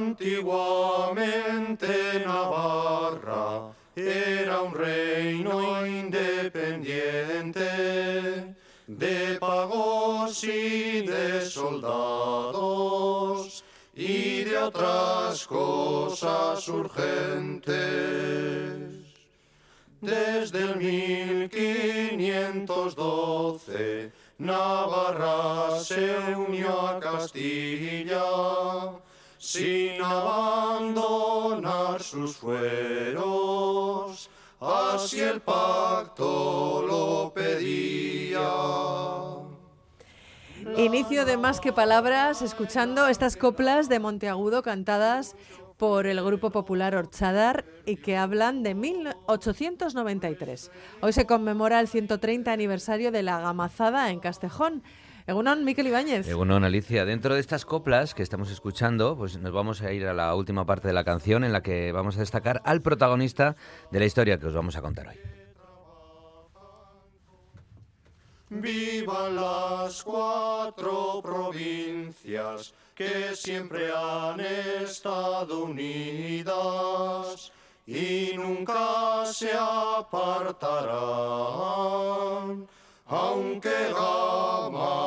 Antiguamente Navarra era un reino independiente de pagos y de soldados y de otras cosas urgentes. Desde el 1512 Navarra se unió a Castilla sin abandonar sus fueros, así el pacto lo pedía. Inicio de Más que Palabras, escuchando estas coplas de Monteagudo cantadas por el Grupo Popular Orchadar y que hablan de 1893. Hoy se conmemora el 130 aniversario de la Gamazada en Castejón. Egunon, Miquel Ibáñez. Egunon, Alicia. Dentro de estas coplas que estamos escuchando, pues nos vamos a ir a la última parte de la canción en la que vamos a destacar al protagonista de la historia que os vamos a contar hoy. Vivan las cuatro provincias que siempre han estado unidas y nunca se apartarán, aunque Gamazo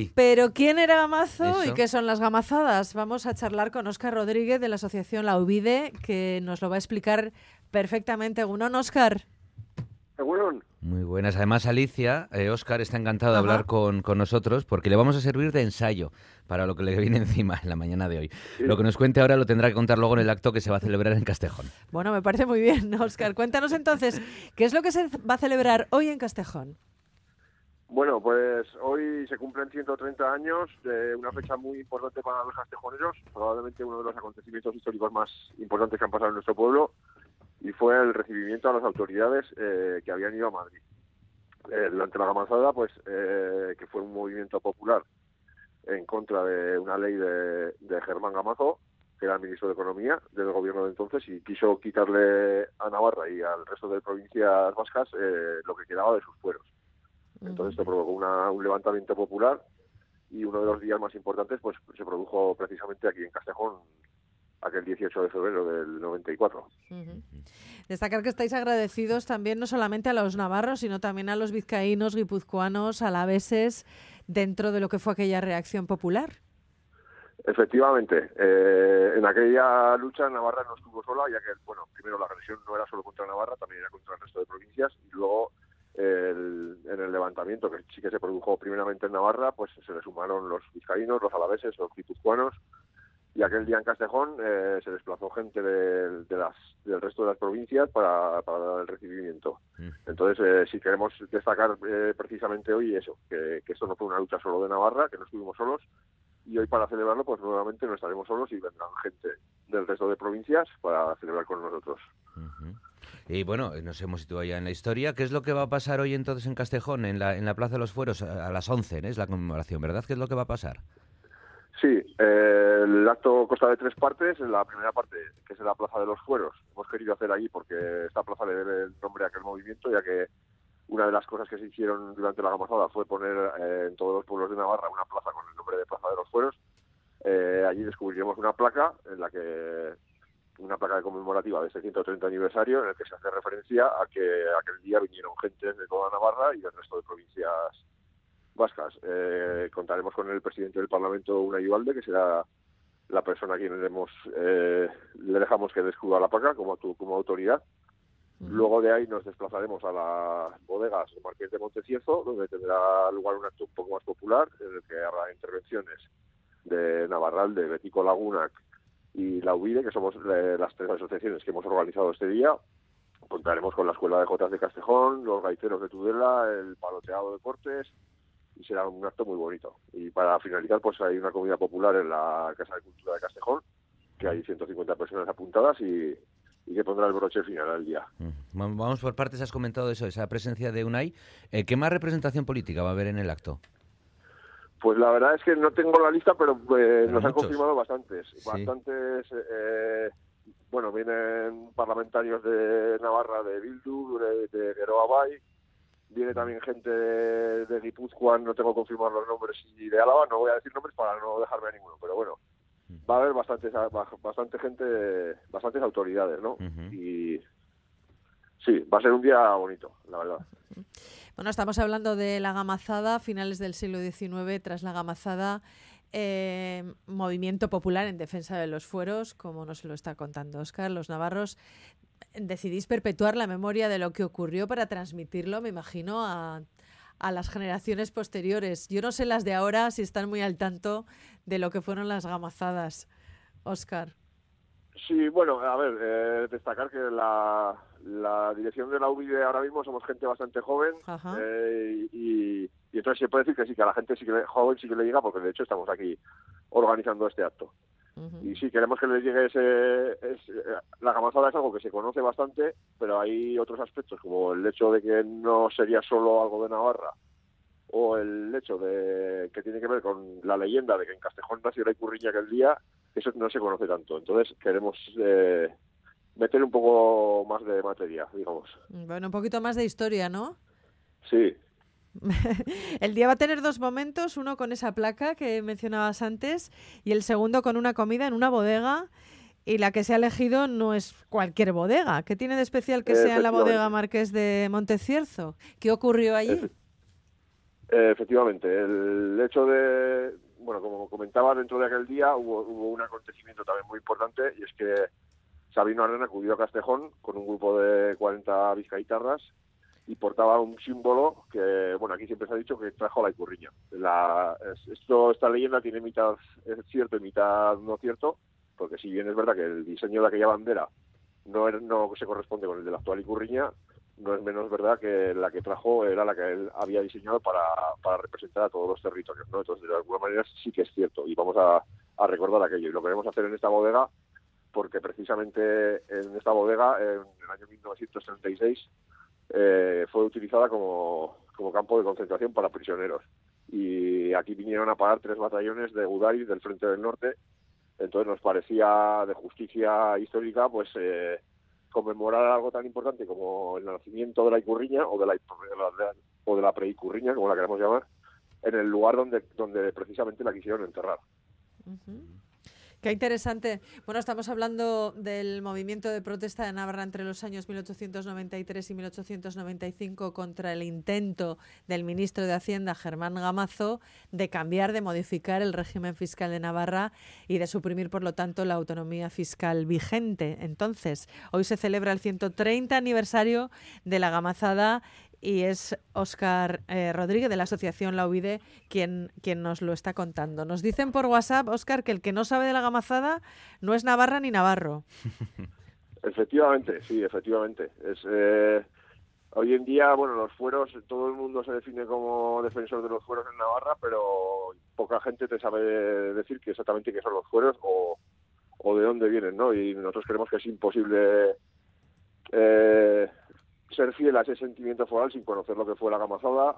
Ahí. Pero ¿quién era Gamazo y qué son las gamazadas? Vamos a charlar con Óscar Rodríguez de la asociación La Uvide, que nos lo va a explicar perfectamente. Egunon, Óscar. Muy buenas. Además, Alicia, eh, Óscar está encantado de Ajá. hablar con, con nosotros porque le vamos a servir de ensayo para lo que le viene encima en la mañana de hoy. Lo que nos cuente ahora lo tendrá que contar luego en el acto que se va a celebrar en Castejón. Bueno, me parece muy bien, Óscar. Cuéntanos entonces, ¿qué es lo que se va a celebrar hoy en Castejón? Bueno, pues hoy se cumplen 130 años de una fecha muy importante para los castejoneros, probablemente uno de los acontecimientos históricos más importantes que han pasado en nuestro pueblo, y fue el recibimiento a las autoridades eh, que habían ido a Madrid. Eh, durante la gamazada, pues, eh, que fue un movimiento popular en contra de una ley de, de Germán Gamazo, que era el ministro de Economía del gobierno de entonces, y quiso quitarle a Navarra y al resto de provincias vascas eh, lo que quedaba de sus fueros. Entonces esto provocó una- un levantamiento popular y uno de los días más importantes pues se produjo precisamente aquí en Castejón aquel 18 de febrero del 94. Ujú. Destacar que estáis agradecidos también no solamente a los navarros, sino también a los vizcaínos, guipuzcoanos, alaveses, dentro de lo que fue aquella reacción popular. Efectivamente, eh, en aquella lucha Navarra no estuvo sola, ya que, bueno, primero la agresión no era solo contra Navarra, también era contra el resto de provincias, y luego el- en el levantamiento, que sí que se produjo primeramente en Navarra, pues se le sumaron los vizcaínos, los alaveses, los guipuzcoanos, y aquel día en Castejón eh, se desplazó gente del- de, las, del resto de las provincias para, para dar el recibimiento. Mm. Entonces, eh, sí queremos destacar eh, precisamente hoy eso, que, que esto no fue una lucha solo de Navarra, que no estuvimos solos, y hoy para celebrarlo, pues nuevamente no estaremos solos y vendrán gente del resto de provincias para celebrar con nosotros. Y bueno, nos hemos situado ya en la historia. ¿Qué es lo que va a pasar hoy entonces en Castejón, en la, en la Plaza de los Fueros, a, las 11? ¿eh? Es la conmemoración, ¿verdad? ¿Qué es lo que va a pasar? Sí, eh, el acto consta de tres partes. La primera parte, que es en la Plaza de los Fueros, hemos querido hacer allí porque esta plaza le debe el nombre a aquel movimiento, ya que una de las cosas que se hicieron durante la gamazada fue poner eh, en todos los pueblos de Navarra una plaza con el nombre de Plaza de los Fueros. Eh, allí descubriremos una placa en la que una placa conmemorativa de este 130 aniversario en el que se hace referencia a que aquel día vinieron gente de toda Navarra y del resto de provincias vascas. Eh, contaremos con el presidente del Parlamento, Unai Ubalde, que será la persona a quien le, hemos, eh, le dejamos que descubra la placa como, como autoridad. Luego de ahí nos desplazaremos a las bodegas de Marqués de Monteciezo, donde tendrá lugar un acto un poco más popular, en el que habrá intervenciones de Navarral, de Betico Lagunac y la UBIDE, que somos eh, las tres asociaciones que hemos organizado este día. Contaremos con la Escuela de Jotas de Castejón, los gaiteros de Tudela, el paloteado de Cortes, y será un acto muy bonito. Y para finalizar, pues hay una comida popular en la Casa de Cultura de Castejón, que hay 150 personas apuntadas y, y que pondrá el broche final al día. Mm. Va- Vamos por partes, has comentado eso, esa presencia de UNAI. Eh, ¿Qué más representación política va a haber en el acto? Pues la verdad es que no tengo la lista, pero, eh, nos han confirmado bastantes. Sí. Bastantes, eh, bueno, vienen parlamentarios de Navarra, de Bildu, de, de Geroa Bay, Viene también gente de, de Guipúzcoa, no tengo que confirmar los nombres, y de Álava, no voy a decir nombres para no dejarme a ninguno, pero bueno, va a haber bastantes, bastante gente, bastantes autoridades, ¿no? Y sí, va a ser un día bonito, la verdad. Bueno, estamos hablando de la gamazada, finales del siglo XIX, tras la gamazada, eh, movimiento popular en defensa de los fueros, como nos lo está contando Oscar, los navarros decidís perpetuar la memoria de lo que ocurrió para transmitirlo, me imagino, a, las generaciones posteriores. Yo no sé las de ahora si están muy al tanto de lo que fueron las gamazadas. Oscar. Sí, bueno, a ver, eh, destacar que la, la dirección de la UBI ahora mismo somos gente bastante joven eh, y, y, entonces se puede decir que sí, que a la gente sí que joven sí que le llega porque de hecho estamos aquí organizando este acto. Y sí, queremos que les llegue ese, La gamazada es algo que se conoce bastante, pero hay otros aspectos, como el hecho de que no sería solo algo de Navarra, o el hecho de que tiene que ver con la leyenda de que en Castejón nació la Icurriña aquel día, eso no se conoce tanto. Entonces queremos eh, meter un poco más de materia, digamos. Bueno, un poquito más de historia, ¿no? Sí, el día va a tener dos momentos, uno con esa placa que mencionabas antes y el segundo con una comida en una bodega y la que se ha elegido no es cualquier bodega. ¿Qué tiene de especial que sea la bodega Marqués de Montecierzo? ¿Qué ocurrió allí? Efectivamente, el hecho de, bueno, como comentaba, dentro de aquel día hubo, un acontecimiento también muy importante y es que Sabino Arena acudió a Castejón con un grupo de 40 vizcaitarras y portaba un símbolo que, bueno, aquí siempre se ha dicho que trajo la icurriña. La, esto, esta leyenda tiene mitad es cierto y mitad no cierto, porque si bien es verdad que el diseño de aquella bandera no, no se corresponde con el de la actual icurriña, no es menos verdad que la que trajo era la que él había diseñado para, para representar a todos los territorios. Entonces, de alguna manera sí que es cierto y vamos a, a recordar aquello. Y lo queremos hacer en esta bodega porque precisamente en esta bodega, en el año 1936, eh, fue utilizada como, como campo de concentración para prisioneros. Y aquí vinieron a parar tres batallones de Udaris del Frente del Norte. Entonces nos parecía de justicia histórica pues eh, conmemorar algo tan importante como el nacimiento de la Icurriña o de la, o de la preicurriña, como la queremos llamar, en el lugar donde, donde precisamente la quisieron enterrar. Qué interesante. Bueno, estamos hablando del movimiento de protesta de Navarra entre los años 1893 y 1895 contra el intento del ministro de Hacienda, Germán Gamazo, de cambiar, de modificar el régimen fiscal de Navarra y de suprimir, por lo tanto, la autonomía fiscal vigente. Entonces, hoy se celebra el 130 aniversario de la gamazada y es Óscar eh, Rodríguez de la Asociación La Uvide quien, quien nos lo está contando. Nos dicen por WhatsApp, Óscar, que el que no sabe de la gamazada no es Navarra ni Navarro. Efectivamente, sí, efectivamente. Es, eh, hoy en día, bueno, los fueros, todo el mundo se define como defensor de los fueros en Navarra, pero poca gente te sabe decir que exactamente qué son los fueros o, o de dónde vienen, ¿no? Y nosotros creemos que es imposible eh, ser fiel a ese sentimiento foral sin conocer lo que fue la gamazada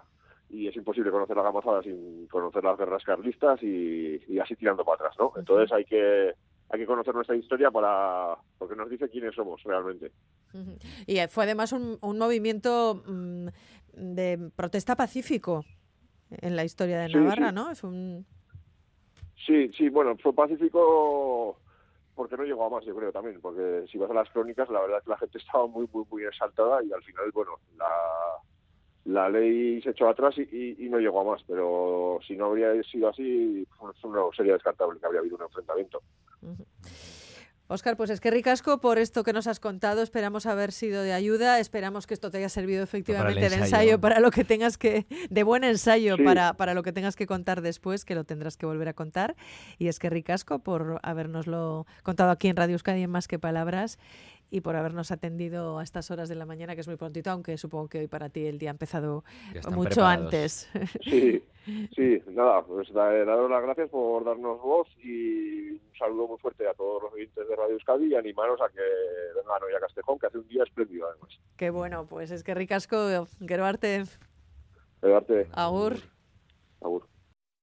y es imposible conocer la gamazada sin conocer las guerras carlistas y, así tirando para atrás, ¿no? Entonces hay que hay que conocer nuestra historia para porque nos dice quiénes somos realmente. Y fue además un, un movimiento mm, de protesta pacífico en la historia de Navarra, ¿no? Es un Sí, sí, bueno, fue pacífico porque no llegó a más, yo creo también, porque si vas a las crónicas, la verdad es que la gente estaba muy, muy, muy exaltada y al final, bueno, la, la ley se echó atrás y, y, no llegó a más, pero si no habría sido así, pues, no sería descartable que habría habido un enfrentamiento. Oscar, pues es que ricasco por esto que nos has contado. Esperamos haber sido de ayuda. Esperamos que esto te haya servido efectivamente de ensayo para lo que tengas que, de buen ensayo para, para lo que tengas que contar después, que lo tendrás que volver a contar. Y es que ricasco por habernoslo contado aquí en Radio Euskadi en Más que Palabras y por habernos atendido a estas horas de la mañana, que es muy prontito, aunque supongo que hoy para ti el día ha empezado mucho antes. Sí, sí, nada, pues daros las gracias por darnos voz y un saludo muy fuerte a todos los oyentes de Radio Euskadi y animaros a que vengan hoy a Castejón, que hace un día espléndido además. Qué bueno, pues es que ricasco, Geroarte. Geroarte. Agur. Agur.